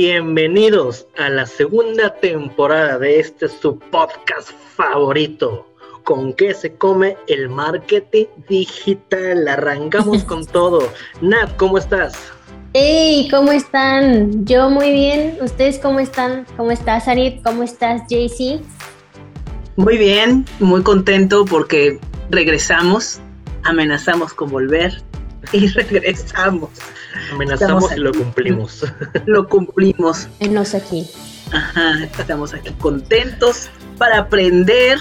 Bienvenidos a la segunda temporada de este su podcast favorito. ¿Con qué se come el marketing digital? Arrancamos con todo. Nat, ¿cómo estás? Hey, ¿cómo están? Yo muy bien. ¿Ustedes cómo están? ¿Cómo estás, Arit? ¿Cómo estás, JC? Muy bien, muy contento porque regresamos, amenazamos con volver y regresamos. Amenazamos y lo cumplimos. Lo cumplimos. Enos aquí. Ajá, estamos aquí contentos para aprender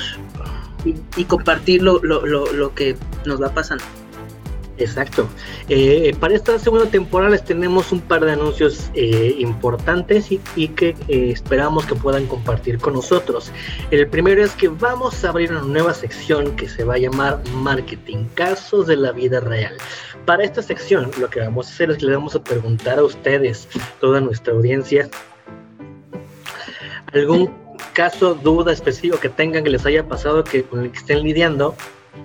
y, compartir lo, lo, que nos va pasando. Exacto. Eh, para esta segunda temporada les tenemos un par de anuncios eh, importantes y, que eh, esperamos que puedan compartir con nosotros. El primero es que vamos a abrir una nueva sección que se va a llamar Marketing, casos de la vida real. Para esta sección lo que vamos a hacer es que le vamos a preguntar a ustedes, toda nuestra audiencia, algún caso, duda específico que tengan que les haya pasado que con el que estén lidiando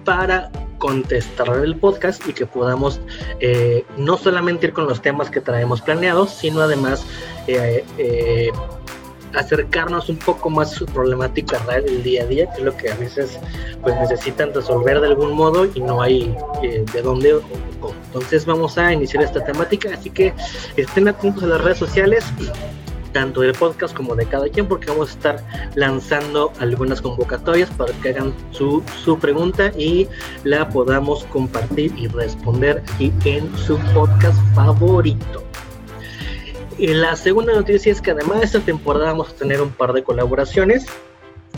para contestar el podcast y que podamos eh, no solamente ir con los temas que traemos planeados, sino además eh, eh, acercarnos un poco más a su problemática real del día a día, que es lo que a veces pues necesitan resolver de algún modo y no hay de dónde o. Entonces vamos a iniciar esta temática, así que estén atentos a las redes sociales tanto del podcast como de cada quien, porque vamos a estar lanzando algunas convocatorias para que hagan su, su pregunta y la podamos compartir y responder aquí en su podcast favorito. Y la segunda noticia es que además de esta temporada vamos a tener un par de colaboraciones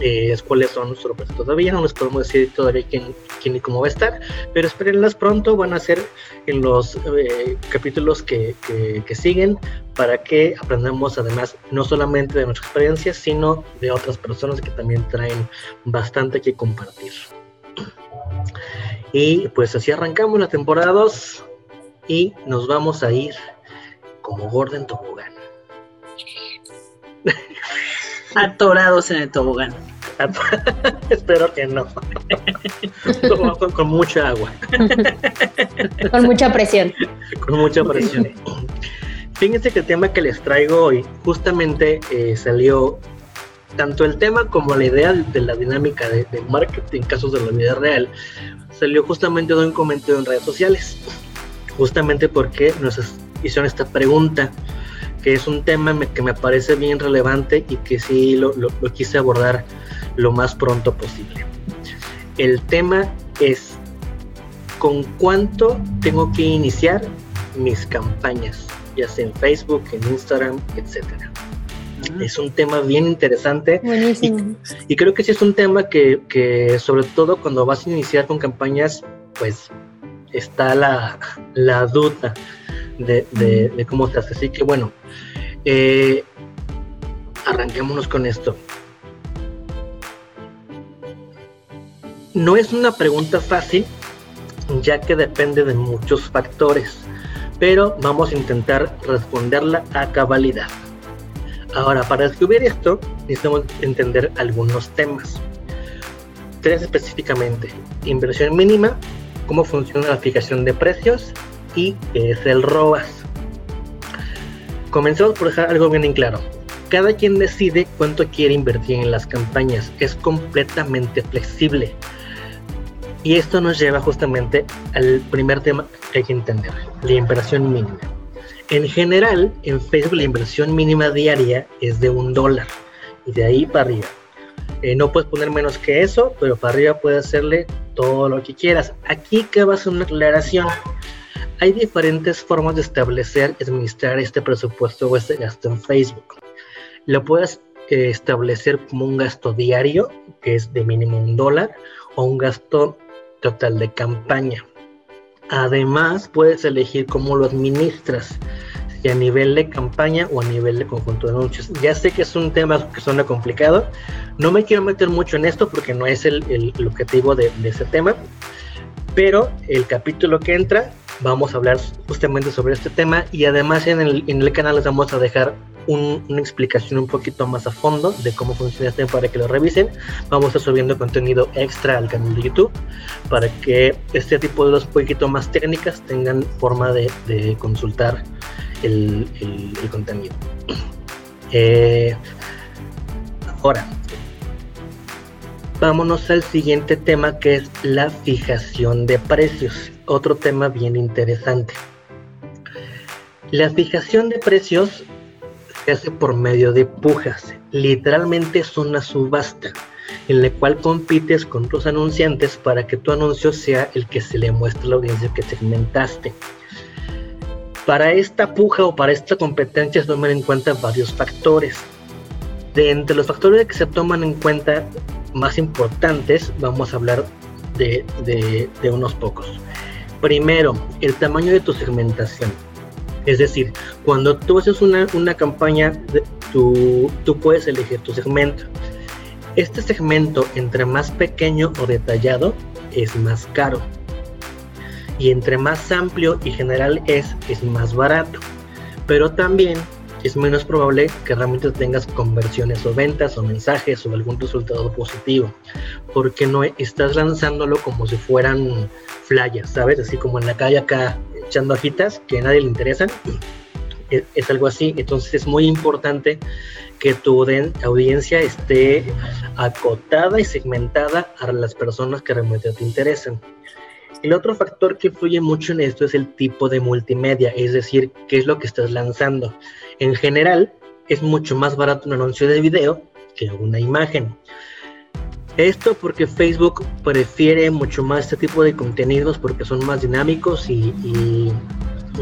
eh, cuáles son sorpresas todavía, no les podemos decir todavía quién, quién y cómo va a estar, pero espérenlas pronto, van a ser en los eh, capítulos que, que, siguen para que aprendamos además no solamente de nuestra experiencia, sino de otras personas que también traen bastante que compartir. Y pues así arrancamos la temporada 2 y nos vamos a ir como Gordon Tobogán. atorados en el tobogán. Espero que no. con, mucha agua. con mucha presión. Con mucha presión. Fíjense que el tema que les traigo hoy justamente eh, salió tanto el tema como la idea de la dinámica de, marketing en casos de la vida real salió justamente de un comentario en redes sociales. Justamente porque nos hicieron esta pregunta que es un tema que me parece bien relevante y que sí lo, quise abordar lo más pronto posible. El tema es con cuánto tengo que iniciar mis campañas, ya sea en Facebook, en Instagram, etcétera. Ah. Es un tema bien interesante y, creo que sí es un tema que, sobre todo cuando vas a iniciar con campañas, pues está la, duda de, de cómo se hace. Así que bueno, eh, arranquémonos con esto. No es una pregunta fácil, ya que depende de muchos factores, pero vamos a intentar responderla a cabalidad. Ahora, para descubrir esto, necesitamos entender algunos temas. Tres específicamente, inversión mínima, cómo funciona la fijación de precios y qué es el ROAS. Comenzamos por dejar algo bien en claro. Cada quien decide cuánto quiere invertir en las campañas. Es completamente flexible. Y esto nos lleva justamente al primer tema que hay que entender, la inversión mínima. En general, en Facebook la inversión mínima diaria es de un dólar y de ahí para arriba. Eh, no puedes poner menos que eso, pero para arriba puedes hacerle todo lo que quieras. Aquí que va a ser una aclaración hay diferentes formas de establecer y administrar este presupuesto o este gasto en Facebook. Lo puedes eh, establecer como un gasto diario, que es de mínimo un dólar, o un gasto total de campaña. Además, puedes elegir cómo lo administras, a nivel de campaña o a nivel de conjunto de anuncios. Ya sé que es un tema que suena complicado, no me quiero meter mucho en esto porque no es el, objetivo de, de tema, pero el capítulo que entra vamos a hablar justamente sobre este tema y además en el, en el canal les vamos a dejar una explicación un poquito más a fondo de cómo funciona este para que lo revisen. Vamos a estar subiendo contenido extra al canal de YouTube para que este tipo de dos poquito más técnicas tengan forma de, de consultar el, contenido. Eh, ahora, vámonos al siguiente tema que es la fijación de precios. Otro tema bien interesante. La fijación de precios se hace por medio de pujas. Literalmente es una subasta en la cual compites con tus anunciantes para que tu anuncio sea el que se le muestre a la audiencia que segmentaste. Para esta puja o para esta competencia se toman en cuenta varios factores. De entre los factores que se toman en cuenta más importantes, vamos a hablar de, unos pocos. Primero, el tamaño de tu segmentación. Es decir, cuando tú haces una, una campaña, tú, tú puedes elegir tu segmento. Este segmento, entre más pequeño o detallado, es más caro. Y entre más amplio y general es, es más barato. Pero también es menos probable que realmente tengas conversiones o ventas o mensajes o algún resultado positivo. Porque no estás lanzándolo como si fueran flyers, ¿sabes? Así como en la calle acá echando ajitas que a nadie le interesan. Es, algo así. Entonces es muy importante que tu audiencia esté acotada y segmentada a las personas que realmente te interesan. El otro factor que influye mucho en esto es el tipo de multimedia, es decir, qué es lo que estás lanzando. En general, es mucho más barato un anuncio de video que una imagen. Esto porque Facebook prefiere mucho más este tipo de contenidos porque son más dinámicos y,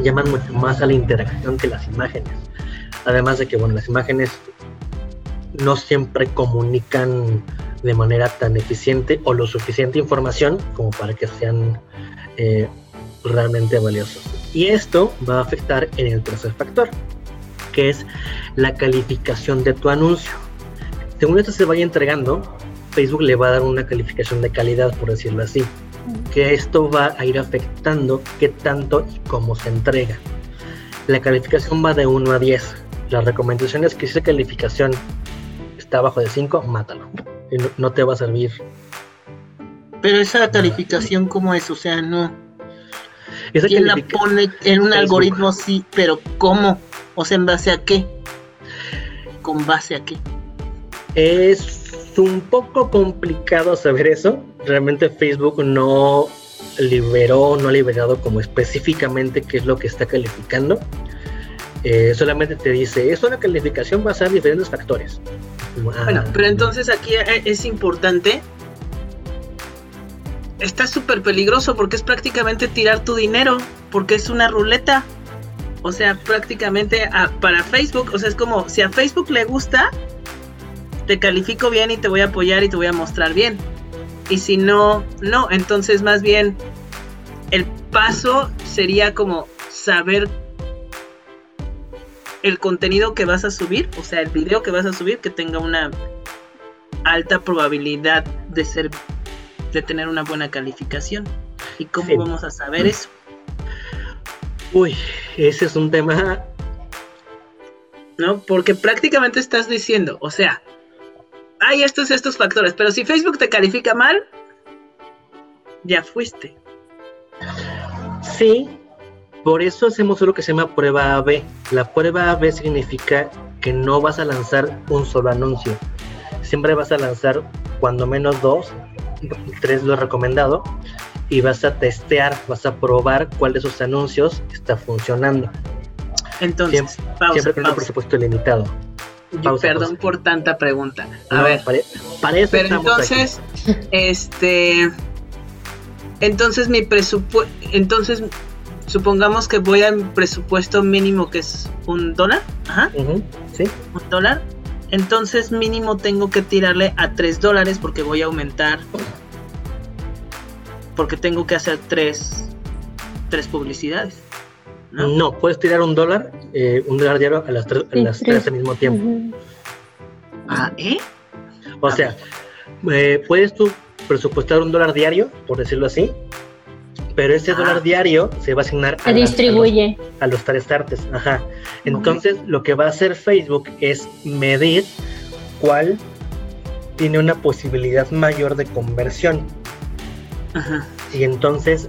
llaman mucho más a la interacción que las imágenes. Además de que, bueno, las imágenes no siempre comunican de manera tan eficiente o lo suficiente información como para que sean eh, realmente valiosos. Y esto va a afectar en el tercer factor, que es la calificación de tu anuncio. Según esto se vaya entregando, Facebook le va a dar una calificación de calidad, por decirlo así. Que esto va a ir afectando qué tanto y cómo se entrega. La calificación va de 1 a 10. La recomendación es que si esa calificación está abajo de 5, mátalo. No te va a servir. Pero esa calificación, ¿cómo es? O sea, no. ¿Quién la pone en un algoritmo así? Pero ¿cómo? O sea, ¿en base a qué? ¿Con base a qué? Es un poco complicado saber eso. Realmente Facebook no liberó, no ha liberado como específicamente qué es lo que está calificando. Eh, solamente te dice, es una calificación basada en diferentes factores. Bueno, pero entonces aquí e, es importante. Está súper peligroso porque es prácticamente tirar tu dinero, porque es una ruleta. O sea, prácticamente para Facebook, o sea, es como si a Facebook le gusta, te califico bien y te voy a apoyar y te voy a mostrar bien. Y si no, no, entonces más bien el paso sería como saber el contenido que vas a subir, o sea, el video que vas a subir que tenga una alta probabilidad de ser de tener una buena calificación. ¿Y cómo vamos a saber eso? Uy, ese es un tema ¿no? Porque prácticamente estás diciendo, o sea, hay estos, estos factores, pero si Facebook te califica mal, ya fuiste. Sí, por eso hacemos lo que se llama prueba AB. La prueba AB significa que no vas a lanzar un solo anuncio. Siempre vas a lanzar cuando menos dos, tres lo recomendado, y vas a testear, vas a probar cuál de esos anuncios está funcionando. Entonces, siempre, con un presupuesto limitado perdón por tanta pregunta. A ver, pero entonces, este, entonces mi presupuesto, entonces supongamos que voy a mi presupuesto mínimo que es un dólar, ajá, sí, un dólar. Entonces mínimo tengo que tirarle a tres dólares porque voy a aumentar, porque tengo que hacer tres, tres publicidades. ¿no? puedes tirar un dólar, eh, un dólar diario a las, tres, las tres al mismo tiempo. Ah, ¿eh? O sea, eh, puedes tú presupuestar un dólar diario, por decirlo así, pero ese dólar ah. diario se va a asignar a, distribuye. a, los, tres artes. Ajá. Entonces, lo que va a hacer Facebook es medir cuál tiene una posibilidad mayor de conversión. Ajá. Y entonces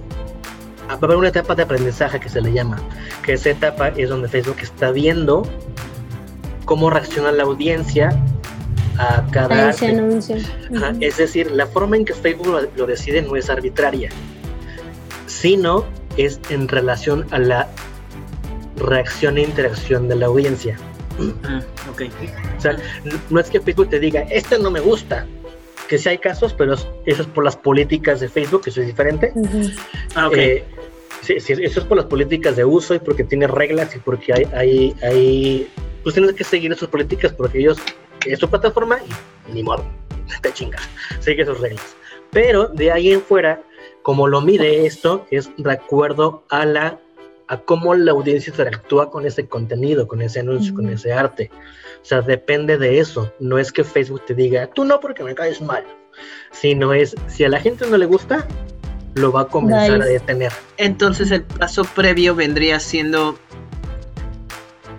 va a haber una etapa de aprendizaje que se le llama, que esa etapa es donde Facebook está viendo cómo reacciona la audiencia a cada anuncio. Es decir, la forma en que Facebook lo, decide no es arbitraria, sino es en relación a la reacción e interacción de la audiencia. Ah, okay. O sea, no es que Facebook te diga, este no me gusta, que sí hay casos, pero eso es por las políticas de Facebook, que eso es diferente. ah, okay. Eh, sí, sí, eso es por las políticas de uso y porque tiene reglas y porque hay, hay, hay pues tienes que seguir esas políticas porque ellos es su plataforma y ni modo, te chinga, sigue sus reglas. Pero de ahí en fuera, como lo mide esto, es de acuerdo a la a cómo la audiencia interactúa con ese contenido, con ese anuncio, con ese arte. O sea, depende de eso. No es que Facebook te diga, tú no porque me caes mal, sino es, si a la gente no le gusta, lo va a comenzar a detener. Entonces el paso previo vendría siendo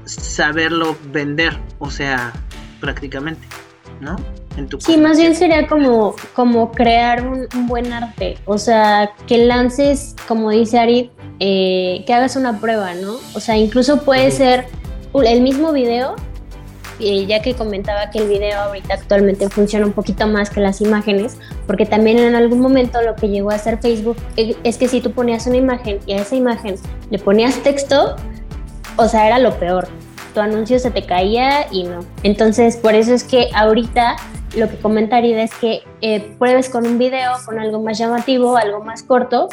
saberlo vender, o sea, prácticamente, ¿no? En tu sí, más bien sería como, como crear un, buen arte, o sea, que lances, como dice Arid, eh, que hagas una prueba, ¿no? O sea, incluso puede ser el mismo video, eh, ya que comentaba que el video ahorita actualmente funciona un poquito más que las imágenes, porque también en algún momento lo que llegó a hacer Facebook eh, es que si tú ponías una imagen y a esa imagen le ponías texto, o sea, era lo peor. Tu anuncio se te caía y no. Entonces, por eso es que ahorita lo que comentaría es que eh, pruebes con un video, con algo más llamativo, algo más corto,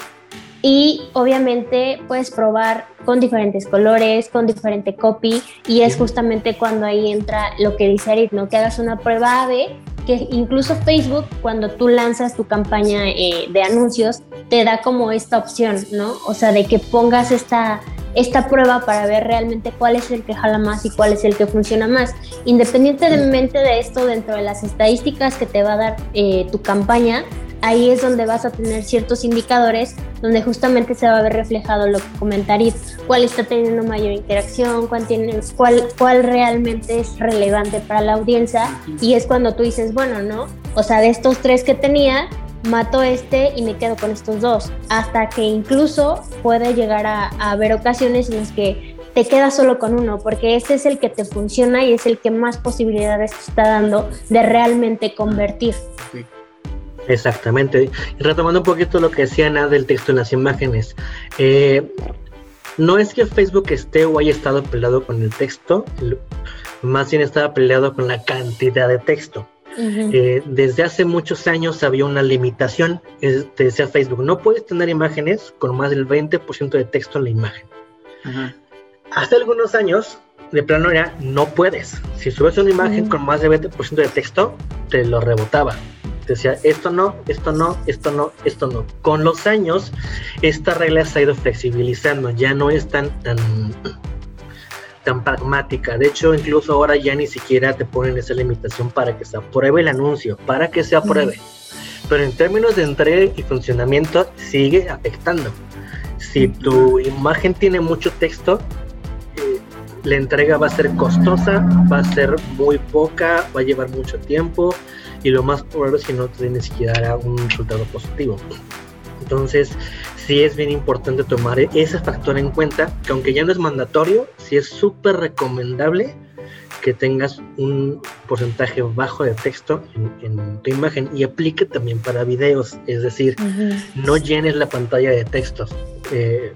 y obviamente puedes probar con diferentes colores, con diferente copy y es justamente cuando ahí entra lo que dice Arit, ¿no? Que hagas una prueba AB, que incluso Facebook cuando tú lanzas tu campaña eh, de anuncios te da como esta opción, ¿no? O sea, de que pongas esta esta prueba para ver realmente cuál es el que jala más y cuál es el que funciona más. Independientemente de esto, dentro de las estadísticas que te va a dar eh, tu campaña, ahí es donde vas a tener ciertos indicadores donde justamente se va a ver reflejado lo que comentaría, cuál está teniendo mayor interacción, cuál, cuál, cuál realmente es relevante para la audiencia y es cuando tú dices, bueno, ¿no? O sea, de estos tres que tenía, mato este y me quedo con estos dos, hasta que incluso puede llegar a, haber ocasiones en las que te quedas solo con uno, porque ese es el que te funciona y es el que más posibilidades te está dando de realmente convertir. Exactamente. Y retomando un poquito lo que decía Ana del texto en las imágenes, eh, no es que Facebook esté o haya estado peleado con el texto, más bien estaba peleado con la cantidad de texto. Eh, desde hace muchos años había una limitación, te decía Facebook, no puedes tener imágenes con más del 20% de texto en la imagen. Hace algunos años, de plano era, no puedes. Si subes una imagen con más del 20% de texto, te lo rebotaba. Decía, esto no, esto no, esto no, esto no. Con los años, esta regla se ha ido flexibilizando, ya no es tan, tan tan pragmática. De hecho, incluso ahora ya ni siquiera te ponen esa limitación para que se apruebe el anuncio, para que se apruebe. Pero en términos de entrega y funcionamiento sigue afectando. Si tu imagen tiene mucho texto, eh, la entrega va a ser costosa, va a ser muy poca, va a llevar mucho tiempo y lo más probable es que no te ni siquiera un resultado positivo. Entonces, sí es bien importante tomar ese factor en cuenta, que aunque ya no es mandatorio, sí es súper recomendable que tengas un porcentaje bajo de texto en, tu imagen y aplique también para videos, es decir, no llenes la pantalla de textos. Eh,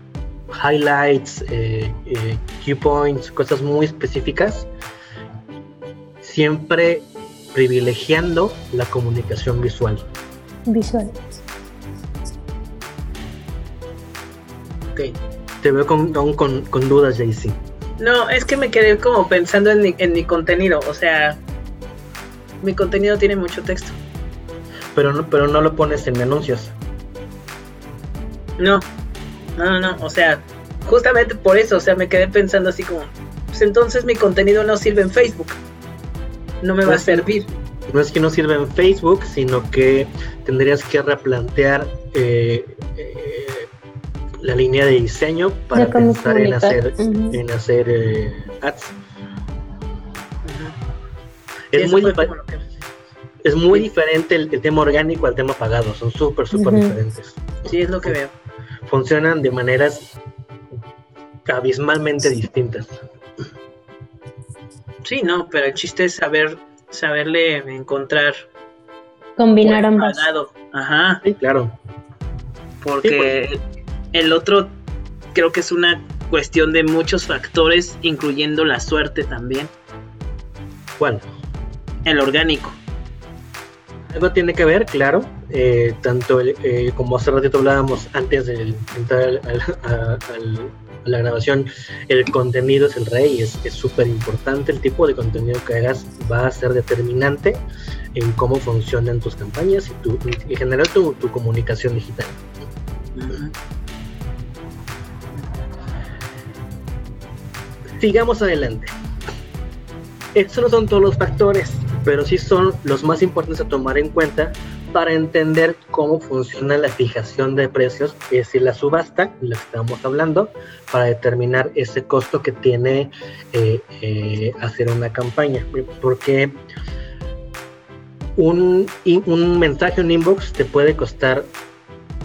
highlights, eh, eh, key points, cosas muy específicas, siempre privilegiando la comunicación visual. Visual. Te veo con, con, con dudas, Jaycee. No, es que me quedé como pensando en mi, en mi contenido. O sea, mi contenido tiene mucho texto. Pero no, pero no lo pones en anuncios. No, no, no, o sea, justamente por eso, o sea, me quedé pensando así como, pues entonces mi contenido no sirve en Facebook. No me va a servir. No es que no sirva en Facebook, sino que tendrías que replantear eh, eh, la línea de diseño para pensar en hacer, en hacer eh, ads. Es, muy es muy diferente el, tema orgánico al tema pagado, son súper, súper diferentes. Sí, es lo que veo. funcionan de maneras abismalmente distintas. Sí, no, pero el chiste es saber, saberle encontrar. Combinar ambas. Ajá. Sí, claro. Porque pues. el otro creo que es una cuestión de muchos factores, incluyendo la suerte también. ¿Cuál? El orgánico. Algo tiene que ver, claro, eh, tanto eh, como hace ratito hablábamos antes de entrar a, la grabación, el contenido es el rey, es súper importante, el tipo de contenido que hagas va a ser determinante en cómo funcionan tus campañas y tu, en general tu, comunicación digital. Sigamos adelante. Estos no son todos los factores, pero sí son los más importantes a tomar en cuenta para entender cómo funciona la fijación de precios, es decir, la subasta, la que estamos hablando, para determinar ese costo que tiene eh, eh, hacer una campaña. Porque un, un mensaje, un inbox, te puede costar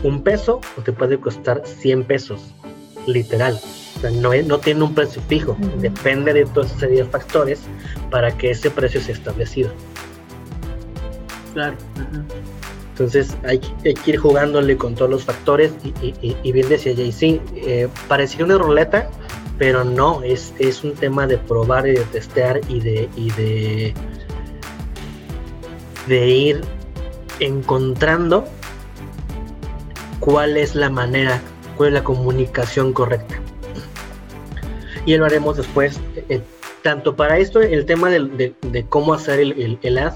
un peso o te puede costar 100 pesos, literal no, no tiene un precio fijo, depende de todos esos factores para que ese precio sea establecido. Claro. Entonces hay, que ir jugándole con todos los factores y, bien decía JC, eh, parecía una ruleta, pero no, es, es un tema de probar y de testear y de, y de, de ir encontrando cuál es la manera, cuál es la comunicación correcta y lo haremos después. Eh, tanto para esto, el tema de, cómo hacer el, el, ad,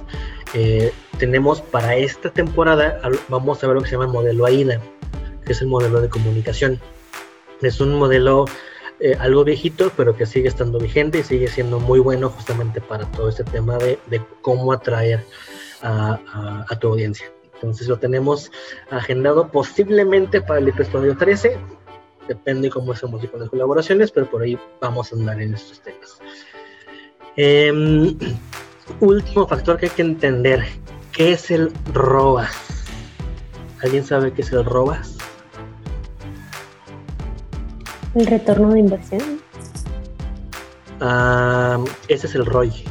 tenemos para esta temporada, vamos a ver lo que se llama modelo AIDA, que es el modelo de comunicación. Es un modelo eh, algo viejito, pero que sigue estando vigente y sigue siendo muy bueno justamente para todo este tema de, cómo atraer a, tu audiencia. Entonces lo tenemos agendado posiblemente para el episodio 13 depende cómo hacemos con las colaboraciones, pero por ahí vamos a andar en estos temas. Em, último factor que hay que entender, ¿qué es el ROAS? ¿Alguien sabe qué es el ROAS? El retorno de inversión. Ah, ese es el ROI.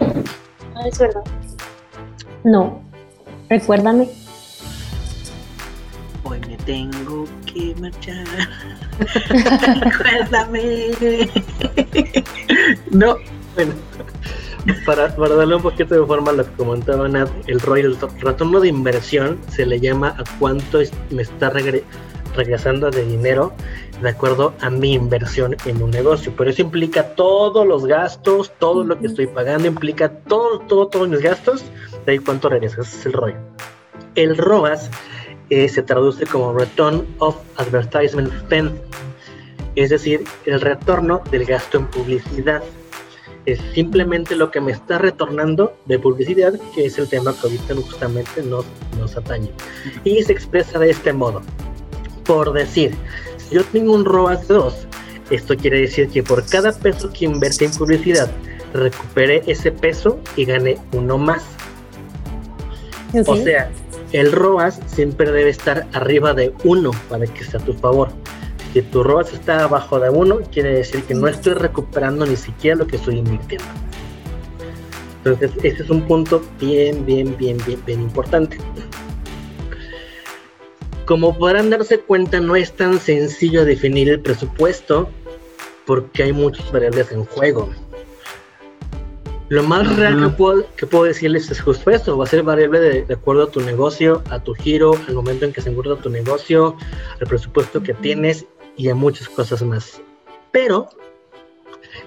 Ah, es verdad. No, recuérdame tengo que marchar. Acuérdame. no, bueno. Para, para, darle un poquito de forma a lo que comentaba Nat, el ROI, el retorno de inversión, se le llama a cuánto me está regresando de dinero de acuerdo a mi inversión en un negocio. Pero eso implica todos los gastos, todo lo que estoy pagando, implica todo, todo, todos mis gastos, de ahí cuánto regresa. Ese es el ROI. El ROAS eh, se traduce como Return of Advertisement Spend, es decir, el retorno del gasto en publicidad. Es simplemente lo que me está retornando de publicidad, que es el tema que ahorita justamente nos, nos atañe. Y se expresa de este modo. Por decir, si yo tengo un ROAS 2, esto quiere decir que por cada peso que invertí en publicidad, recupere ese peso y gane uno más. O sea, el ROAS siempre debe estar arriba de 1 para que esté a tu favor. Si tu ROAS está abajo de 1, quiere decir que no estoy recuperando ni siquiera lo que estoy invirtiendo. Entonces, ese es un punto bien, bien, bien, bien, bien importante. Como podrán darse cuenta, no es tan sencillo definir el presupuesto porque hay muchas variables en juego. Lo más real que puedo, que puedo decirles es justo esto, va a ser variable de, acuerdo a tu negocio, a tu giro, al momento en que se encuentra tu negocio, al presupuesto que tienes y a muchas cosas más. Pero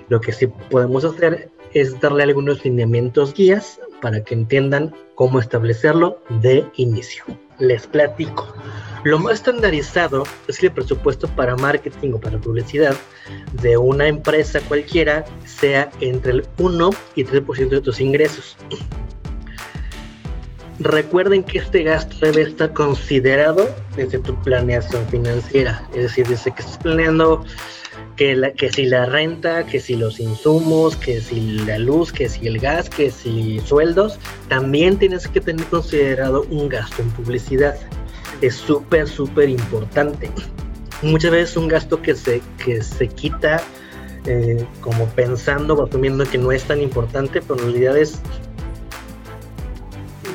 lo que sí podemos hacer es darle algunos lineamientos guías para que entiendan cómo establecerlo de inicio. Les platico. Lo más estandarizado es que el presupuesto para marketing o para publicidad de una empresa cualquiera sea entre el 1 y 3% de tus ingresos. Recuerden que este gasto debe estar considerado desde tu planeación financiera, es decir, desde que estás planeando que, si la renta, que si los insumos, que si la luz, que si el gas, que si sueldos, también tienes que tener considerado un gasto en publicidad es súper, súper importante. Muchas veces un gasto que se, que se quita eh, como pensando o asumiendo que no es tan importante, pero en realidad es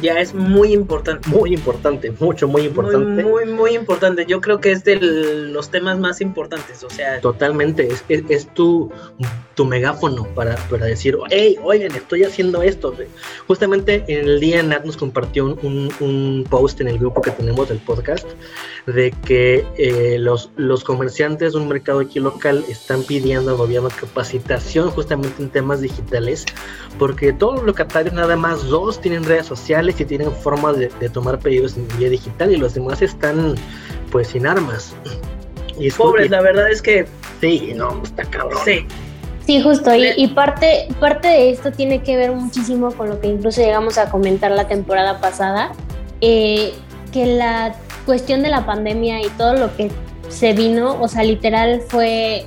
ya es muy importante. Muy importante, mucho, muy importante. Muy, muy, importante. Yo creo que es de los temas más importantes, o sea. Totalmente, es, es, tu, tu megáfono para, para decir, hey, oigan, estoy haciendo esto. Justamente en el día Nat nos compartió un, un post en el grupo que tenemos del podcast de que eh, los, los comerciantes de un mercado aquí local están pidiendo al gobierno capacitación justamente en temas digitales, porque todos los locatarios, nada más dos, tienen redes sociales y tienen forma de, tomar pedidos en vía digital y los demás están pues sin armas. Y Pobres, la verdad es que... Sí, no, está cabrón. Sí. Sí, justo, y, y, parte, parte de esto tiene que ver muchísimo con lo que incluso llegamos a comentar la temporada pasada, eh, que la cuestión de la pandemia y todo lo que se vino, o sea, literal fue,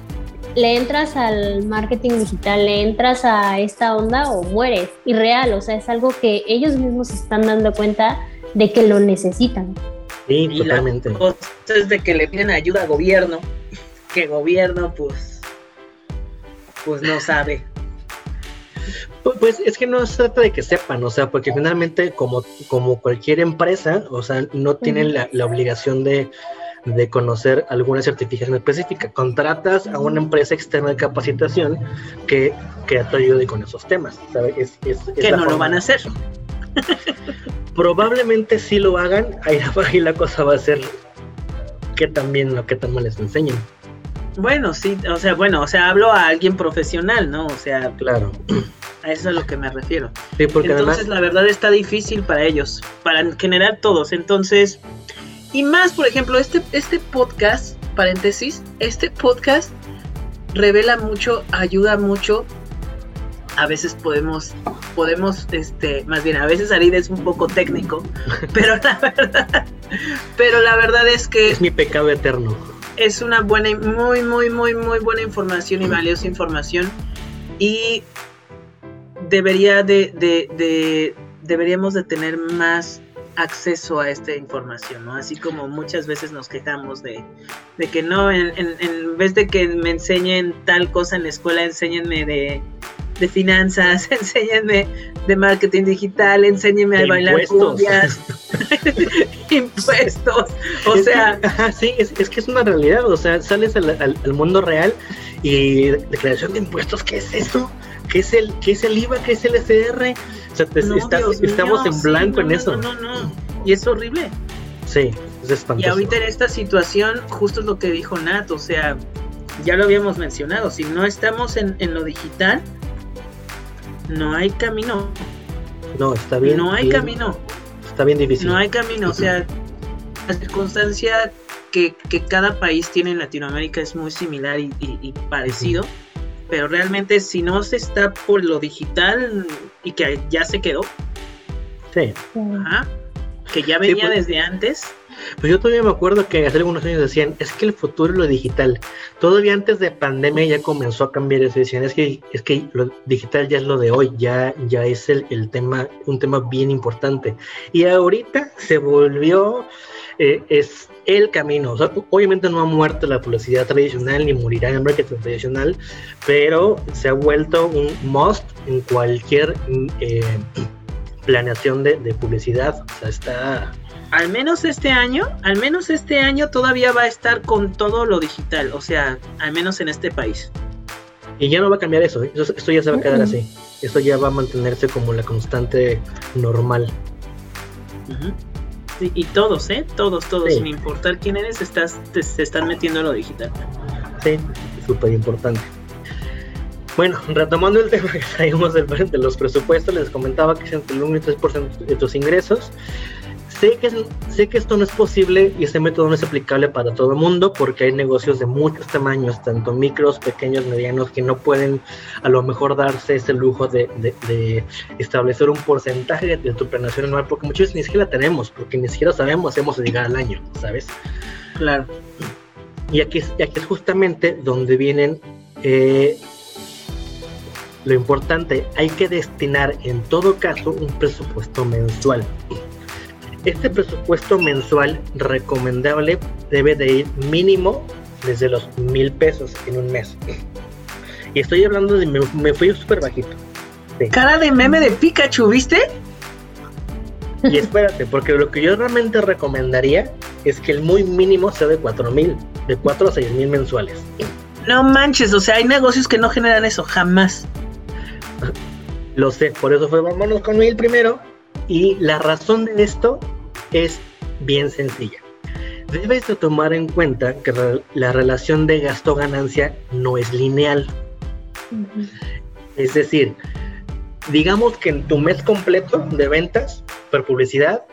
le entras al marketing digital, le entras a esta onda o mueres. Y real, o sea, es algo que ellos mismos están dando cuenta de que lo necesitan. Sí, totalmente. es de que le piden ayuda al gobierno, que gobierno pues, pues no sabe. Pues es que no se trata de que sepan, o sea, porque finalmente como, como cualquier empresa, o sea, no tienen la, obligación de, conocer alguna certificación específica. Contratas a una empresa externa de capacitación que, que te ayude con esos temas, ¿sabes? que no lo van a hacer. Probablemente sí lo hagan, ahí, la cosa va a ser que también lo que tan mal les enseñen. Bueno, sí, o sea, bueno, o sea, hablo a alguien profesional, ¿no? O sea, claro. A eso es a lo que me refiero. Sí, porque Entonces, la verdad está difícil para ellos, para en general todos. Entonces, y más, por ejemplo, este, este podcast, paréntesis, este podcast revela mucho, ayuda mucho. A veces podemos, podemos, este, más bien, a veces Arid es un poco técnico, pero la verdad, pero la verdad es que es mi pecado eterno es una buena, muy, muy, muy, muy buena información y valiosa información. Y debería de, de, deberíamos de tener más acceso a esta información, ¿no? Así como muchas veces nos quejamos de, de que no, en, en, vez de que me enseñen tal cosa en la escuela, enséñenme de, de finanzas, enséñenme de marketing digital, enséñenme a bailar cumbias, impuestos, o sea... sí, es, es, que es una realidad, o sea, sales al, al, mundo real y declaración de impuestos, ¿qué es eso? ¿Qué es el, qué es el IVA? ¿Qué es el SR? O sea, estamos en blanco en eso. No, no, no, y es horrible. Sí, es espantoso. Y ahorita en esta situación, justo es lo que dijo Nat, o sea, ya lo habíamos mencionado, si no estamos en, en lo digital, no hay camino. No, está bien. No hay camino. Está bien difícil. No hay camino, o sea, la circunstancia que, cada país tiene en Latinoamérica es muy similar y, parecido, pero realmente si no se está por lo digital y que ya se quedó, sí. que ya venía pues. desde antes, pues yo todavía me acuerdo que hace algunos años decían, es que el futuro es lo digital. Todavía antes de pandemia ya comenzó a cambiar eso. Decían, es que, es que lo digital ya es lo de hoy, ya, ya es el, el tema, un tema bien importante. Y ahorita se volvió, eh, es el camino. obviamente no ha muerto la publicidad tradicional ni morirá en el marketing tradicional, pero se ha vuelto un must en cualquier eh, planeación de, de publicidad. O sea, está al menos este año, al menos este año todavía va a estar con todo lo digital, o sea, al menos en este país. Y ya no va a cambiar eso, ¿eh? esto ya se va a quedar así. Esto ya va a mantenerse como la constante normal. y todos, ¿eh? Todos, todos, sin importar quién eres, estás, se están metiendo a lo digital. Sí, súper importante. Bueno, retomando el tema que traíamos de los presupuestos, les comentaba que es entre el 1 y 3% de tus ingresos. Sé que, sé que esto no es posible y este método no es aplicable para todo el mundo porque hay negocios de muchos tamaños, tanto micros, pequeños, medianos, que no pueden a lo mejor darse ese lujo de, establecer un porcentaje de tu planeación anual porque muchas veces ni siquiera la tenemos, porque ni siquiera sabemos si vamos a llegar al año, ¿sabes? Claro. Y aquí, aquí es justamente donde vienen eh, lo importante, hay que destinar en todo caso un presupuesto mensual. Este presupuesto mensual recomendable debe de ir mínimo desde los mil pesos en un mes. Y estoy hablando de, me, fui súper bajito. Cara de meme de Pikachu, ¿viste? Y espérate, porque lo que yo realmente recomendaría es que el muy mínimo sea de cuatro mil, de 4 a 6 mil mensuales. No manches, o sea, hay negocios que no generan eso, jamás. Lo sé, por eso fue vámonos con mil primero. Y la razón de esto es bien sencilla. Debes de tomar en cuenta que la relación de gasto-ganancia no es lineal. Es decir, digamos que en tu mes completo de ventas por publicidad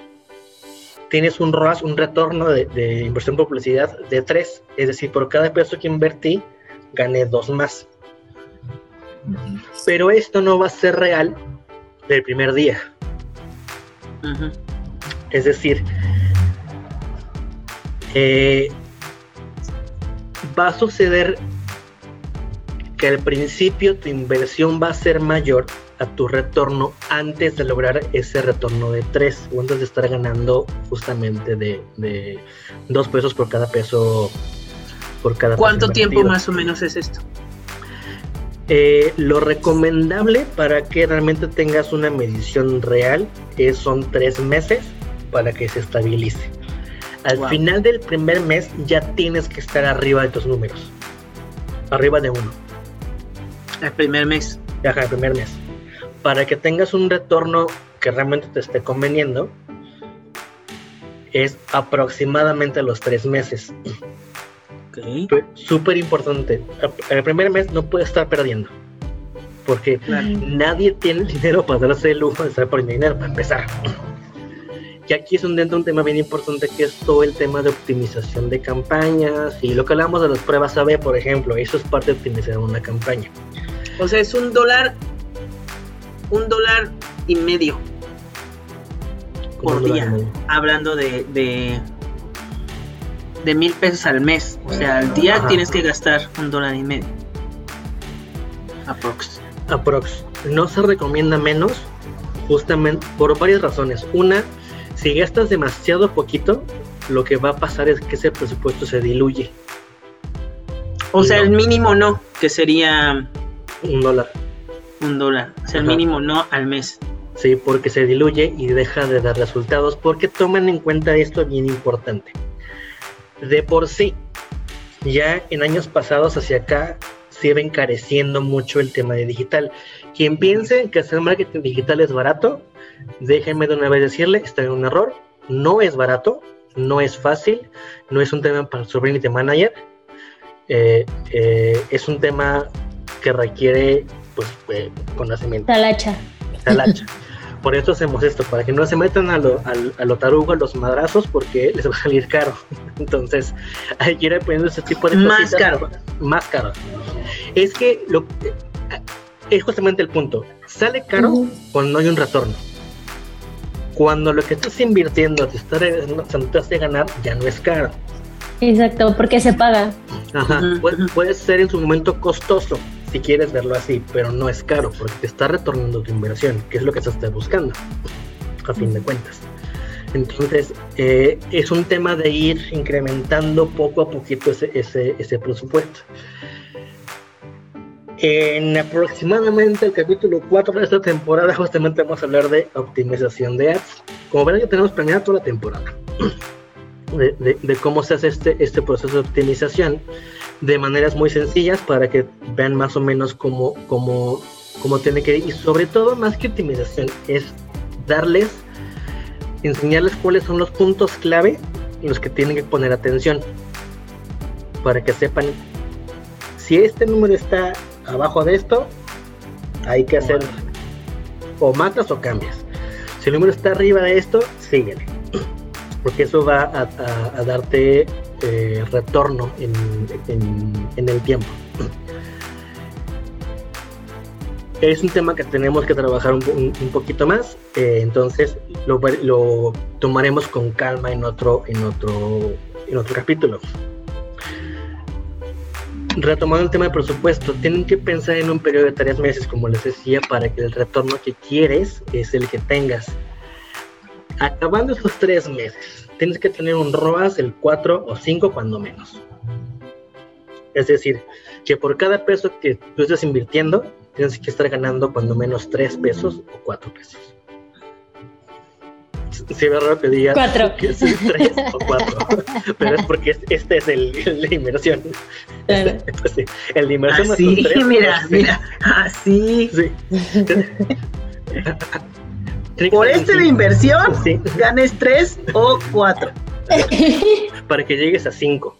tienes un ROAS, un retorno de, inversión por publicidad de 3. Es decir, por cada peso que invertí, gané dos más. Pero esto no va a ser real del primer día. Es decir, eh, va a suceder que al principio tu inversión va a ser mayor a tu retorno antes de lograr ese retorno de 3 o antes de estar ganando justamente de, de 2 pesos por cada peso por cada ¿Cuánto tiempo más o menos es esto? Eh, lo recomendable para que realmente tengas una medición real es, son tres meses para que se estabilice. Al final del primer mes ya tienes que estar arriba de tus números. Arriba de uno. El primer mes. Ajá, el primer mes. Para que tengas un retorno que realmente te esté conveniendo, es aproximadamente los tres meses. Súper importante. El primer mes no puede estar perdiendo. Porque nadie tiene dinero para darse el lujo de estar por dinero, para empezar. Y aquí es un, dentro un tema bien importante que es todo el tema de optimización de campañas y lo que hablamos de las pruebas AB, por ejemplo, eso es parte de optimizar una campaña. O sea, es un dólar, un dólar y medio por día, hablando de, de mil pesos al mes. O sea, al día tienes que gastar un dólar y medio. Aprox. Aprox. No se recomienda menos, justamente por varias razones. Una, si gastas demasiado poquito, lo que va a pasar es que ese presupuesto se diluye. O sea, el mínimo no, que sería un dólar. Un dólar. O sea, el mínimo no al mes. Sí, porque se diluye y deja de dar resultados, porque toman en cuenta esto bien importante de por sí, ya en años pasados hacia acá se iba encareciendo mucho el tema de digital. Quien piense que hacer marketing digital es barato, déjenme de una vez decirle, está en un error, no es barato, no es fácil, no es un tema para Sovereignty Manager, eh, eh, es un tema que requiere pues eh, conocimiento. Talacha. Talacha. por eso hacemos esto, para que no se metan a lo, a, lo tarugo, a los madrazos, porque les va a salir caro. Entonces, hay que ir aprendiendo ese tipo de Más caro. Más caro. Es que lo, es justamente el punto. Sale caro cuando no hay un retorno. Cuando lo que estás invirtiendo te, está, te hace ganar, ya no es caro. Exacto, porque se paga. Ajá, puede ser en su momento costoso, si quieres verlo así, pero no es caro porque te está retornando tu inversión, que es lo que estás buscando, a fin de cuentas. Entonces, eh, es un tema de ir incrementando poco a poquito ese, ese, ese presupuesto. En aproximadamente el capítulo 4 de esta temporada, justamente vamos a hablar de optimización de ads. Como ven, ya tenemos planeada toda la temporada de, de, cómo se hace este, este proceso de optimización de maneras muy sencillas para que vean más o menos cómo, cómo, cómo tiene que ir. Y sobre todo, más que optimización, es darles, enseñarles cuáles son los puntos clave en los que tienen que poner atención. Para que sepan, si este número está abajo de esto, hay que hacer o matas o cambias. Si el número está arriba de esto, síguele. Porque eso va a darte eh, retorno en, el tiempo. Es un tema que tenemos que trabajar un, poquito más, eh, entonces lo, lo, tomaremos con calma en otro, en otro, en otro capítulo. Retomando el tema de presupuesto, tienen que pensar en un periodo de tres meses, como les decía, para que el retorno que quieres es el que tengas acabando esos tres meses, tienes que tener un ROAS del 4 o 5 cuando menos. Es decir, que por cada peso que tú estés invirtiendo, tienes que estar ganando cuando menos 3 pesos o 4 pesos. Ve raro que diga que es 3 o 4, pero es porque este es el, la inversión. Claro. el de inversión así, 3, mira, mira, así. Sí. Por este de inversión, ganes 3 o 4. Para que llegues a 5.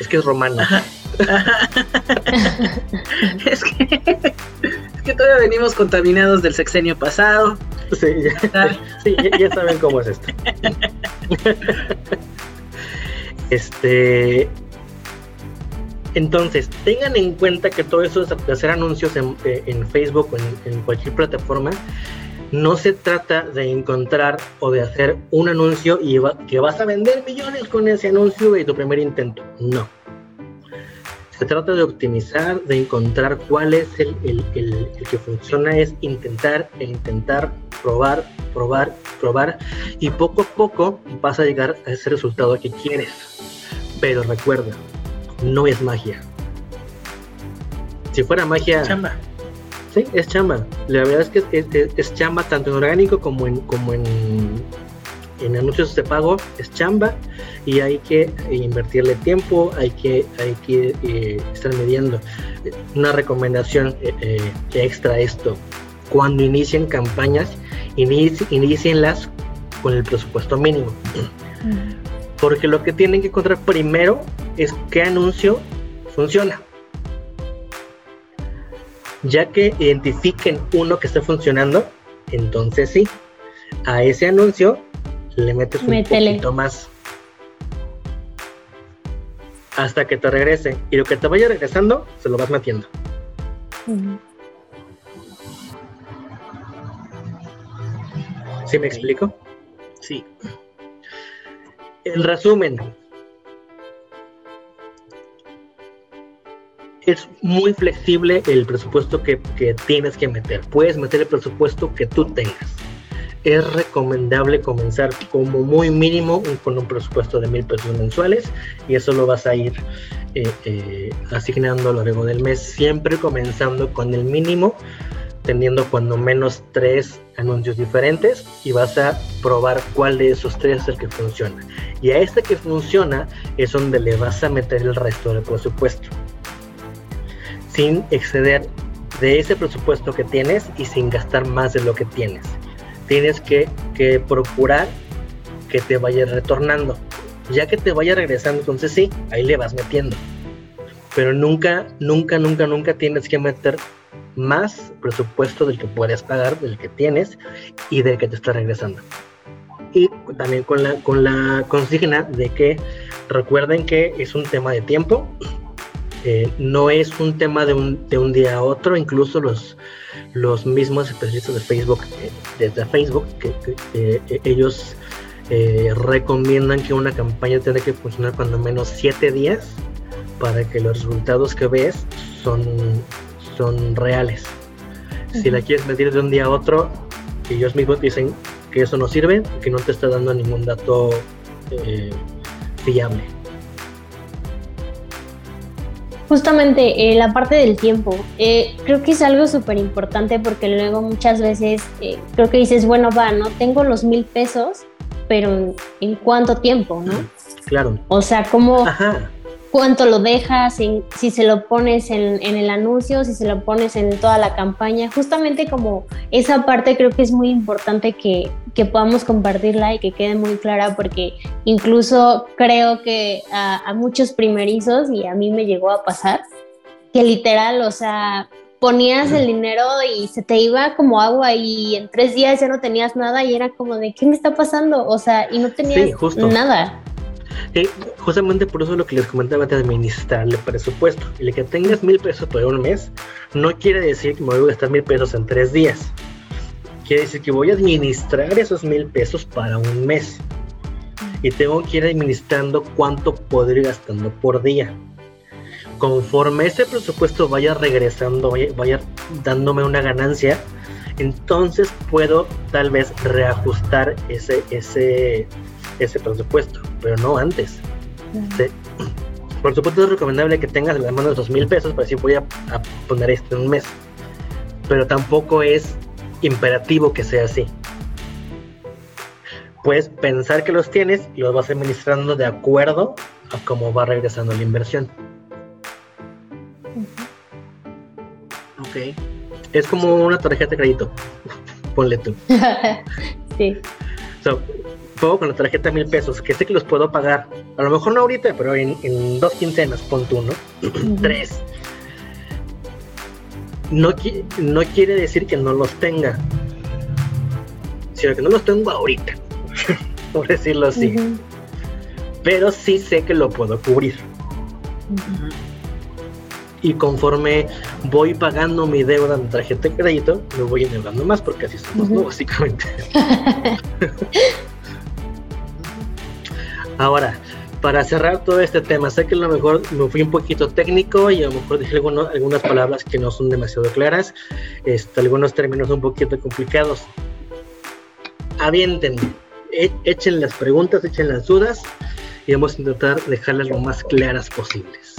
Es que es romano. es, que, es que todavía venimos contaminados del sexenio pasado. Sí, ya, sí, ya saben cómo es esto. este. Entonces, tengan en cuenta que todo eso de hacer anuncios en, en Facebook o en, en, cualquier plataforma no se trata de encontrar o de hacer un anuncio y que vas a vender millones con ese anuncio de tu primer intento. No. Se trata de optimizar, de encontrar cuál es el, el, el, que funciona, es intentar e intentar, probar, probar, probar y poco a poco vas a llegar a ese resultado que quieres. Pero recuerda, no es magia. Si fuera magia... Chamba Sí, es chamba. La verdad es que es, chamba tanto en orgánico como en, como en, en anuncios de pago. Es chamba y hay que invertirle tiempo, hay que, hay que eh, estar midiendo. Una recomendación eh, eh, extra esto. Cuando inicien campañas, inicienlas con el presupuesto mínimo. Porque lo que tienen que encontrar primero es qué anuncio funciona ya que identifiquen uno que esté funcionando, entonces sí, a ese anuncio le metes un poquito más. Hasta que te regrese. Y lo que te vaya regresando, se lo vas metiendo. ¿Sí me explico? Sí. En resumen, es muy flexible el presupuesto que, tienes que meter. Puedes meter el presupuesto que tú tengas. Es recomendable comenzar como muy mínimo con un presupuesto de mil pesos mensuales y eso lo vas a ir eh, eh, asignando a lo largo del mes, siempre comenzando con el mínimo, teniendo cuando menos tres anuncios diferentes y vas a probar cuál de esos tres es el que funciona. Y a este que funciona es donde le vas a meter el resto del presupuesto sin exceder de ese presupuesto que tienes y sin gastar más de lo que tienes. Tienes que, procurar que te vaya retornando. Ya que te vaya regresando, entonces sí, ahí le vas metiendo. Pero nunca, nunca, nunca, nunca tienes que meter más presupuesto del que puedes pagar, del que tienes y del que te está regresando. Y también con la, con la consigna de que recuerden que es un tema de tiempo, eh, no es un tema de un, de un día a otro, incluso los, los mismos especialistas de Facebook, eh, desde Facebook, que, eh, ellos recomiendan que una campaña tiene que funcionar cuando menos siete días para que los resultados que ves son, son reales. Si la quieres medir de un día a otro, ellos mismos dicen que eso no sirve, que no te está dando ningún dato fiable. Justamente eh, la parte del tiempo, eh, creo que es algo súper importante porque luego muchas veces eh, creo que dices, bueno, va, no tengo los mil pesos, pero ¿en cuánto tiempo, no? Claro. O sea, ¿cómo, cuánto lo dejas, si se lo pones en, el anuncio, si se lo pones en toda la campaña. Justamente como esa parte creo que es muy importante que, podamos compartirla y que quede muy clara porque incluso creo que a, muchos primerizos, y a mí me llegó a pasar, que literal, o sea, ponías el dinero y se te iba como agua y en tres días ya no tenías nada y era como de, ¿qué me está pasando? O sea, y no tenías nada justamente por eso es lo que les comentaba de administrar el presupuesto. El que tengas mil pesos por un mes no quiere decir que me voy a gastar mil pesos en tres días. Quiere decir que voy a administrar esos mil pesos para un mes. Y tengo que ir administrando cuánto podré ir gastando por día. Conforme ese presupuesto vaya regresando, vaya, vaya dándome una ganancia, entonces puedo tal vez reajustar ese, ese, ese presupuesto, pero no antes. Por supuesto es recomendable que tengas en las manos dos mil pesos para decir voy a, a poner esto en un mes, pero tampoco es imperativo que sea así. Puedes pensar que los tienes y los vas administrando de acuerdo a cómo va regresando la inversión. Ok. Es como una tarjeta de crédito. Ponle tú. sí. So, con la tarjeta mil pesos, que sé que los puedo pagar. A lo mejor no ahorita, pero en, en dos quincenas, pon tú, ¿no? Tres. No, qui- no quiere decir que no los tenga, sino que no los tengo ahorita, por decirlo así. Pero sí sé que lo puedo cubrir. Y conforme voy pagando mi deuda en tarjeta de crédito, me voy endeudando más, porque así somos, ¿no? Ujú. Básicamente. Ahora, para cerrar todo este tema, sé que a lo mejor me fui un poquito técnico y a lo mejor dije alguno- algunas palabras que no son demasiado claras, este, algunos términos un poquito complicados. Avienten, e- echen las preguntas, echen las dudas y vamos a intentar dejarlas lo más claras posibles.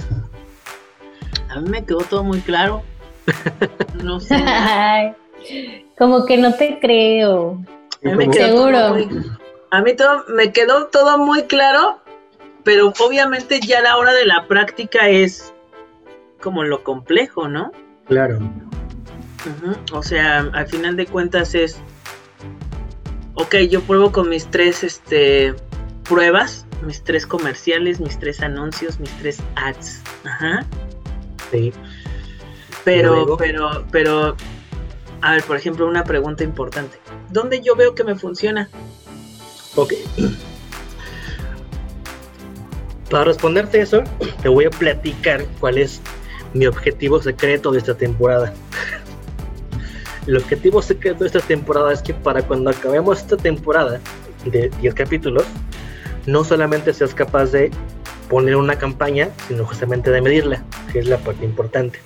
A mí me quedó todo muy claro. No sé. Ay, Como que no te creo. A mí me Como- quedó todo Seguro. muy- a mí todo, me quedó todo muy claro, pero obviamente ya la hora de la práctica es como lo complejo, ¿no? Claro. O sea, al final de cuentas es, ok, yo pruebo con mis tres este, pruebas, mis tres comerciales, mis tres anuncios, mis tres ads. Ajá. Sí. Pero, pero, pero, a ver, por ejemplo, una pregunta importante. ¿Dónde yo veo que me funciona? Ok. Para responderte eso, te voy a platicar cuál es mi objetivo secreto de esta temporada. El objetivo secreto de esta temporada es que para cuando acabemos esta temporada de 10 capítulos, no solamente seas capaz de poner una campaña, sino justamente de medirla, que es la parte importante.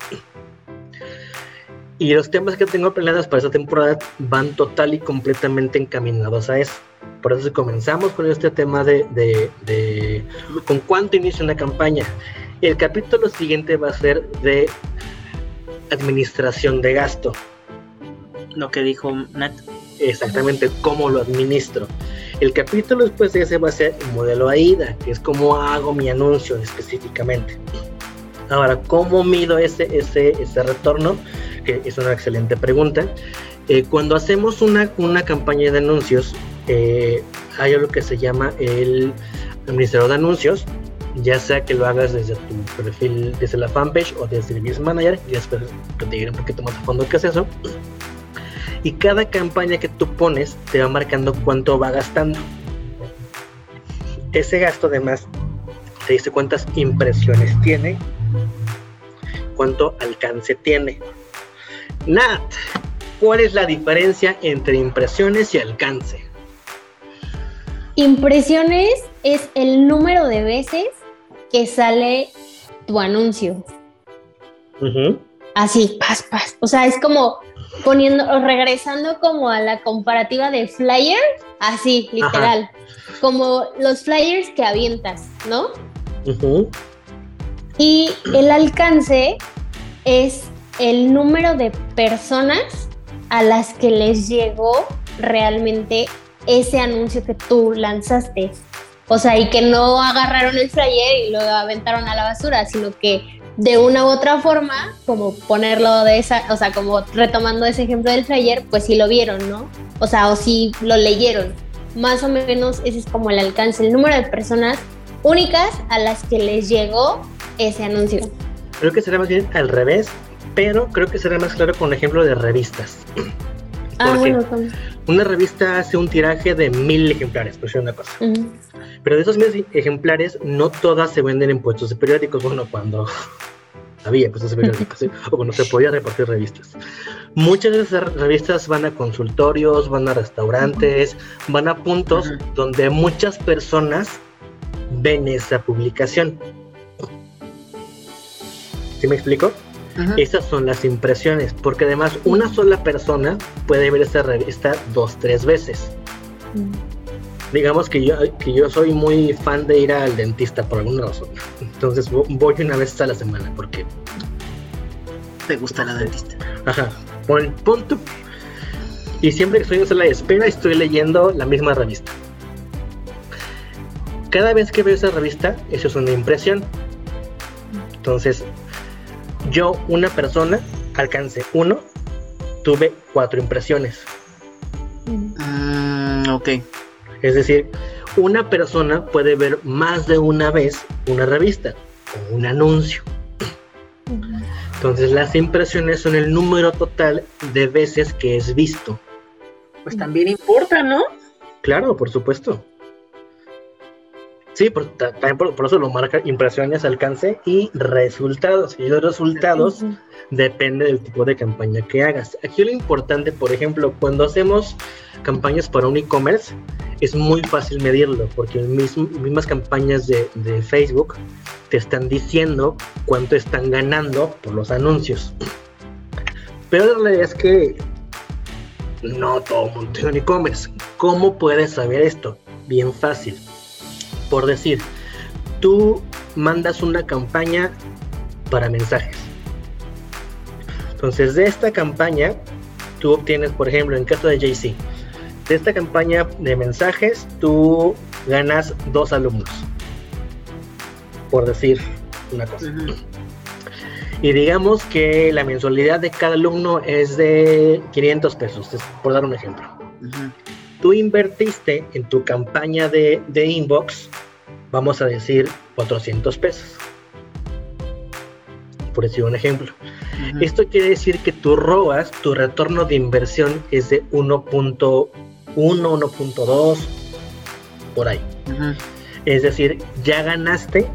Y los temas que tengo planeados para esta temporada van total y completamente encaminados a eso. Por eso comenzamos con este tema de, de, de con cuánto inicia una campaña. El capítulo siguiente va a ser de administración de gasto. Lo que dijo Nat. Exactamente cómo lo administro. El capítulo después de ese va a ser el modelo AIDA, que es cómo hago mi anuncio específicamente. Ahora, ¿cómo mido ese, ese, ese retorno? Que es una excelente pregunta. Eh, cuando hacemos una, una campaña de anuncios, eh, hay algo que se llama el administrador de anuncios, ya sea que lo hagas desde tu perfil, desde la fanpage o desde el Business Manager, y después te diré un poquito más a fondo qué es eso. Y cada campaña que tú pones te va marcando cuánto va gastando. Ese gasto además te dice cuántas impresiones tiene, cuánto alcance tiene. Nat, ¿cuál es la diferencia entre impresiones y alcance? Impresiones es el número de veces que sale tu anuncio. Ujú, Así, pas, pas. O sea, es como poniendo, o regresando como a la comparativa de flyer, así, literal. Como los flyers que avientas, ¿no? ujú, Y el alcance es el número de personas a las que les llegó realmente ese anuncio que tú lanzaste. O sea, y que no agarraron el flyer y lo aventaron a la basura, sino que de una u otra forma, como ponerlo de esa, o sea, como retomando ese ejemplo del flyer, pues sí lo vieron, ¿no? O sea, o sí lo leyeron. Más o menos ese es como el alcance, el número de personas únicas a las que les llegó ese anuncio. Creo que será más bien al revés, pero creo que será más claro con un ejemplo de revistas. Ah, Porque bueno, con- Una revista hace un tiraje de mil ejemplares, por decir una cosa. ujú. Pero de esos mil ejemplares, no todas se venden en puestos de periódicos. Bueno, cuando había puestos de periódicos, ¿sí? o cuando se podía repartir revistas. Muchas de esas revistas van a consultorios, van a restaurantes, van a puntos donde muchas personas ven esa publicación. ¿Sí me explico? Esas son las impresiones, porque además una sola persona puede ver esa revista dos, tres veces. Digamos que yo, que yo soy muy fan de ir al dentista por alguna razón. Entonces voy una vez a la semana porque... ¿Te gusta la dentista? Ajá. Pon, punto. Y siempre que estoy en sala de espera estoy leyendo la misma revista. Cada vez que veo esa revista, eso es una impresión. Entonces, yo, una persona, alcancé uno, tuve cuatro impresiones. Mm, ok. Es decir, una persona puede ver más de una vez una revista o un anuncio. Entonces las impresiones son el número total de veces que es visto. Pues también importa, ¿no? Claro, por supuesto. Sí, por, también por, eso lo marca impresiones, alcance y resultados. Y los resultados depende del tipo de campaña que hagas. Aquí lo importante, por ejemplo, cuando hacemos campañas para un e-commerce, es muy fácil medirlo, porque mismo, mismas campañas de, de Facebook te están diciendo cuánto están ganando por los anuncios. Pero la realidad es que no todo el mundo tiene e-commerce. ¿Cómo puedes saber esto? Bien fácil por decir, tú mandas una campaña para mensajes. Entonces, de esta campaña, tú obtienes, por ejemplo, en caso de JC, de esta campaña de mensajes, tú ganas dos alumnos. Por decir una cosa. Y digamos que la mensualidad de cada alumno es de 500 pesos, por dar un ejemplo tú invertiste en tu campaña de, inbox, vamos a decir 400 pesos. Por decir un ejemplo. Esto quiere decir que tu ROAS, tu retorno de inversión es de 1.1, 1.2, por ahí. Es decir, ya ganaste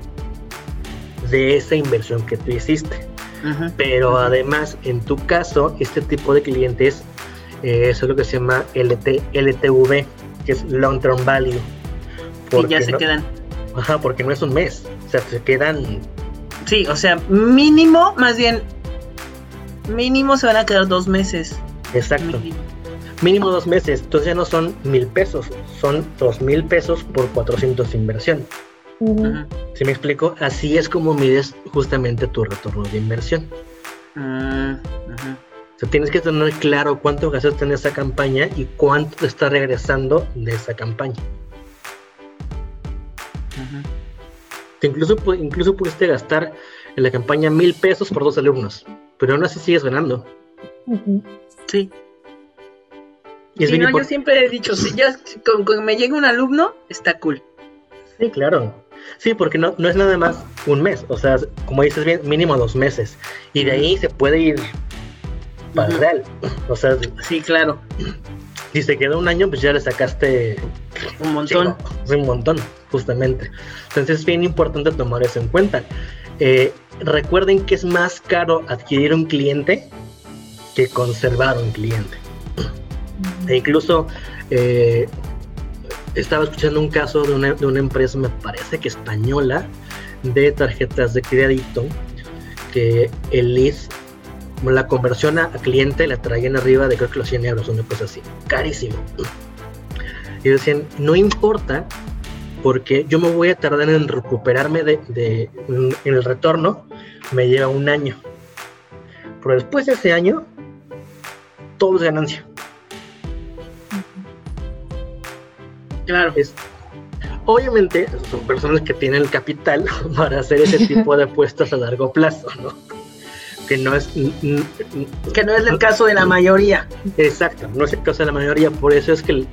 de esa inversión que tú hiciste. Pero además, en tu caso, este tipo de clientes eh, eso es lo que se llama LT, LTV, que es Long Term Value. Y ya se quedan. Ajá, porque no es un mes, o sea, se quedan... Sí, o sea, mínimo, más bien, mínimo se van a quedar dos meses. Exacto. Mínimo, dos meses, entonces ya no son mil pesos, son dos mil pesos por 400 de inversión. Si me explico? Así es como mides justamente tu retorno de inversión. Uh o sea, tienes que tener claro cuánto gastaste en esa campaña y cuánto te está regresando de esa campaña. Incluso, incluso pudiste gastar en la campaña mil pesos por dos alumnos, pero aún así sigues ganando. Sí. Y no, yo siempre he dicho, si ya con, me llega un alumno, está cool. Sí, claro. Sí, porque no, no es nada más un mes, o sea, como dices bien, mínimo dos meses. Y de ahí se puede ir real. O sea, sí, claro. Si se quedó un año, pues ya le sacaste un montón. un montón, justamente. Entonces es bien importante tomar eso en cuenta. Eh, recuerden que es más caro adquirir un cliente que conservar un cliente. E incluso eh, estaba escuchando un caso de una, de una empresa, me parece que española, de tarjetas de crédito, que el list la conversión a, cliente la traían arriba de creo que los 100 euros, una cosa así, carísimo. Y decían, no importa, porque yo me voy a tardar en recuperarme de, en el retorno, me lleva un año. Pero después de ese año, todo es ganancia. Claro. Es, obviamente son personas que tienen el capital para hacer ese tipo de apuestas a largo plazo, ¿no? Que no es que no es el caso de la mayoría. Exacto, no es el caso de la mayoría, por eso es que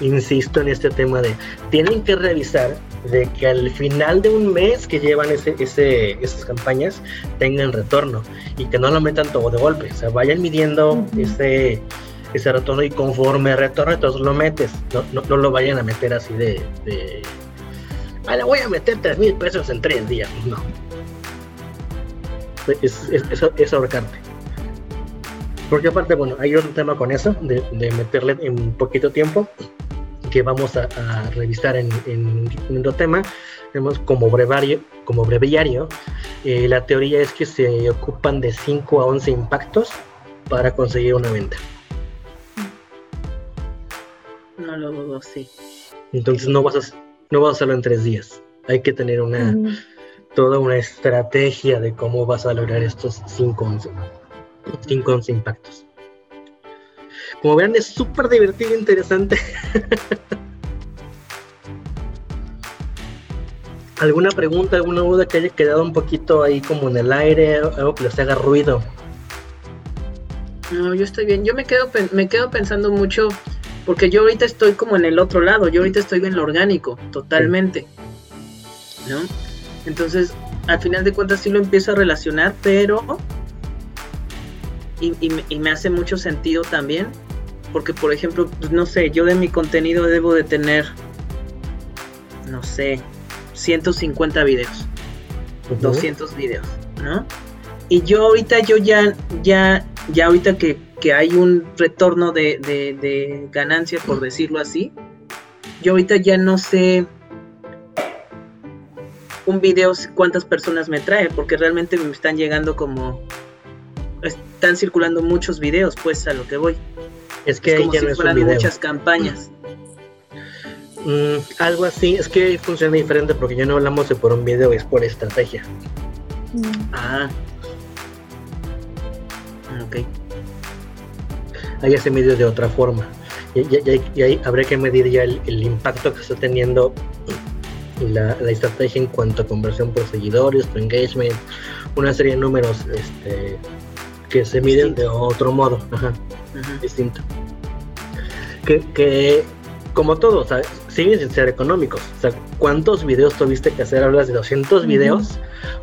insisto en este tema de tienen que revisar de que al final de un mes que llevan ese, ese, esas campañas tengan retorno y que no lo metan todo de golpe, o sea, vayan midiendo ese, ese retorno y conforme retorno entonces lo metes, no, no, lo vayan a meter así de, de ah, le voy a meter tres mil pesos en tres días, no es, es, ahorcarte. Porque aparte, bueno, hay otro tema con eso, de, meterle en poquito tiempo, que vamos a, revisar en, en, otro tema. Tenemos como brevario, como breviario, Eh, la teoría es que se ocupan de 5 a 11 impactos para conseguir una venta. No lo dudo, sí. Entonces no vas a, no vas a hacerlo en tres días. Hay que tener una toda una estrategia de cómo vas a lograr estos 5 11, 5 11 impactos. Como vean, es súper divertido e interesante. ¿Alguna pregunta, alguna duda que haya quedado un poquito ahí como en el aire, algo que les haga ruido? No, yo estoy bien. Yo me quedo, me quedo pensando mucho, porque yo ahorita estoy como en el otro lado, yo ahorita estoy en lo orgánico, totalmente. ¿No? Entonces, al final de cuentas sí lo empiezo a relacionar, pero... Y, y me hace mucho sentido también, porque por ejemplo, pues, no sé, yo de mi contenido debo de tener, no sé, 150 videos, 200 videos, ¿no? Y yo ahorita, yo ya, ya, ya ahorita que, hay un retorno de, de, ganancia, por decirlo así, yo ahorita ya no sé un video cuántas personas me trae, porque realmente me están llegando como, están circulando muchos videos, pues a lo que voy. Es que como si fueran muchas campañas. Mm, algo así, es que funciona diferente porque ya no hablamos de por un video, es por estrategia. Mm. Ah. Ok. Ahí se mide de otra forma. Y, ahí habrá que medir ya el, impacto que está teniendo la, estrategia en cuanto a conversión por seguidores, por engagement, una serie de números este, que se miden de otro modo, distinto. Que, que como todo, o sea, siguen sin ser económicos. O sea, ¿cuántos videos tuviste que hacer? Hablas de 200 videos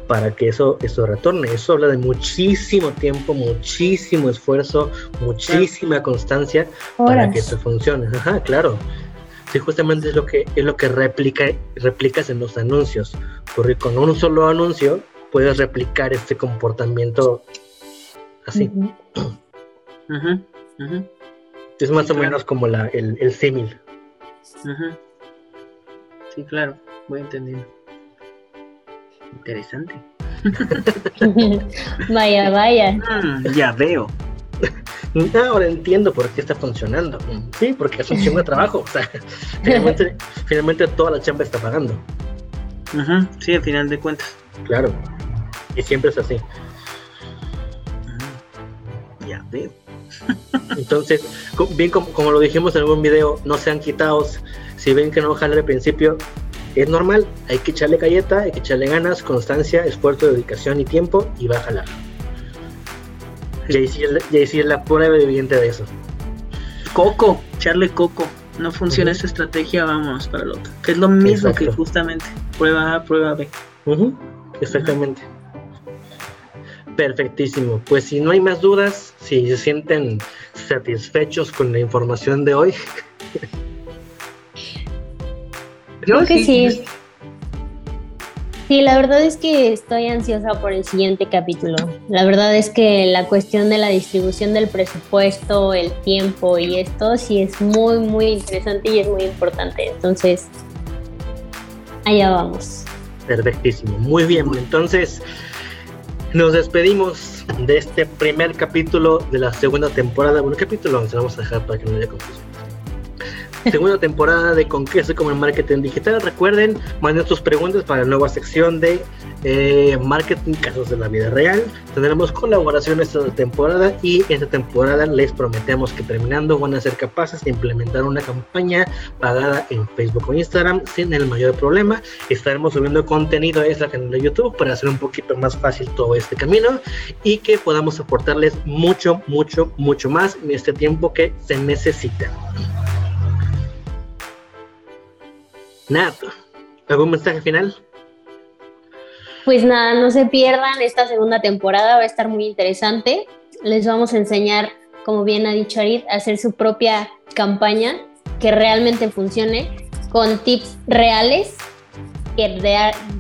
para que eso, eso retorne. Eso habla de muchísimo tiempo, muchísimo esfuerzo, muchísima constancia para que eso funcione. Ajá, claro. Sí, justamente es lo que es lo que replica, replicas en los anuncios. Porque con un solo anuncio puedes replicar este comportamiento así. Es más o menos como la, el, el símil. Sí, claro, voy entendiendo. Interesante. vaya, vaya. Mm, ya veo. Ahora entiendo por qué está funcionando. Sí, porque es un chingo de trabajo. O sea, finalmente, toda la chamba está pagando. Sí, al final de cuentas. Claro. Y siempre es así. Ya veo. Entonces, bien como, lo dijimos en algún video, no sean quitados. Si ven que no jala al principio, es normal. Hay que echarle galleta, hay que echarle ganas, constancia, esfuerzo, dedicación y tiempo y va a jalar. Sí es la prueba evidente de eso. Coco, echarle coco. No funciona esa estrategia, vamos para el otro. Que es lo mismo que justamente prueba A, prueba B. Exactamente. Perfectísimo. Pues si no hay más dudas, si se sienten satisfechos con la información de hoy. Yo creo que sí. Sí, la verdad es que estoy ansiosa por el siguiente capítulo. La verdad es que la cuestión de la distribución del presupuesto, el tiempo y esto sí es muy, muy interesante y es muy importante. Entonces, allá vamos. Perfectísimo. Muy bien. Entonces, nos despedimos de este primer capítulo de la segunda temporada. Bueno, capítulo se vamos a dejar para que no haya confusión segunda temporada de Con qué como el marketing digital. Recuerden, manden sus preguntas para la nueva sección de eh, marketing casos de la vida real. Tendremos colaboración esta temporada y esta temporada les prometemos que terminando van a ser capaces de implementar una campaña pagada en Facebook o Instagram sin el mayor problema. Estaremos subiendo contenido a esta canal de YouTube para hacer un poquito más fácil todo este camino y que podamos aportarles mucho, mucho, mucho más en este tiempo que se necesita. Nada, ¿algún mensaje final? Pues nada, no se pierdan esta segunda temporada, va a estar muy interesante. Les vamos a enseñar, como bien ha dicho Arid, a hacer su propia campaña que realmente funcione con tips reales que de,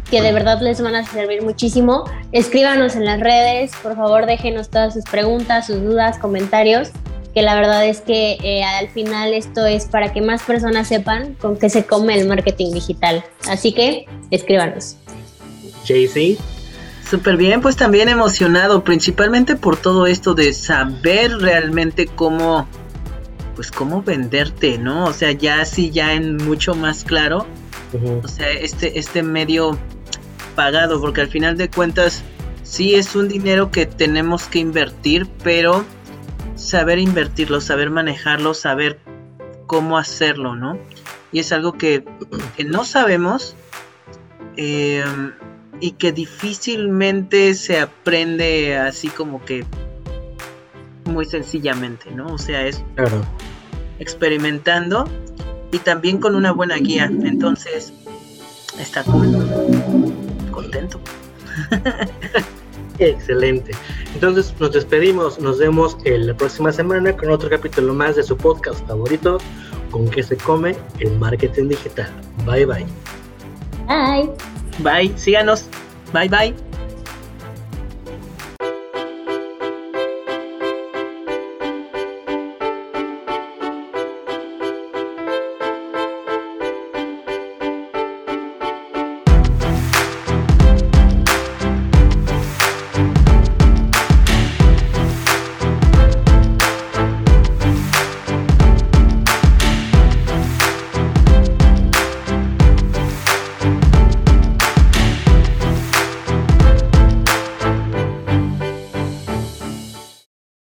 que de verdad les van a servir muchísimo. Escríbanos en las redes, por favor déjenos todas sus preguntas, sus dudas, comentarios que la verdad es que eh, al final esto es para que más personas sepan con qué se come el marketing digital. Así que escríbanos. JC. Súper bien, pues también emocionado, principalmente por todo esto de saber realmente cómo, pues cómo venderte, ¿no? O sea, ya así ya en mucho más claro, o sea, este, este medio pagado, porque al final de cuentas sí es un dinero que tenemos que invertir, pero saber invertirlo, saber manejarlo, saber cómo hacerlo, ¿no? Y es algo que, no sabemos eh, y que difícilmente se aprende así como que muy sencillamente, ¿no? O sea, es experimentando y también con una buena guía. Entonces, está cool. Contento. Excelente. Entonces nos despedimos, nos vemos la próxima semana con otro capítulo más de su podcast favorito, con que se come el marketing digital. Bye bye. Bye. Bye, síganos. Bye bye.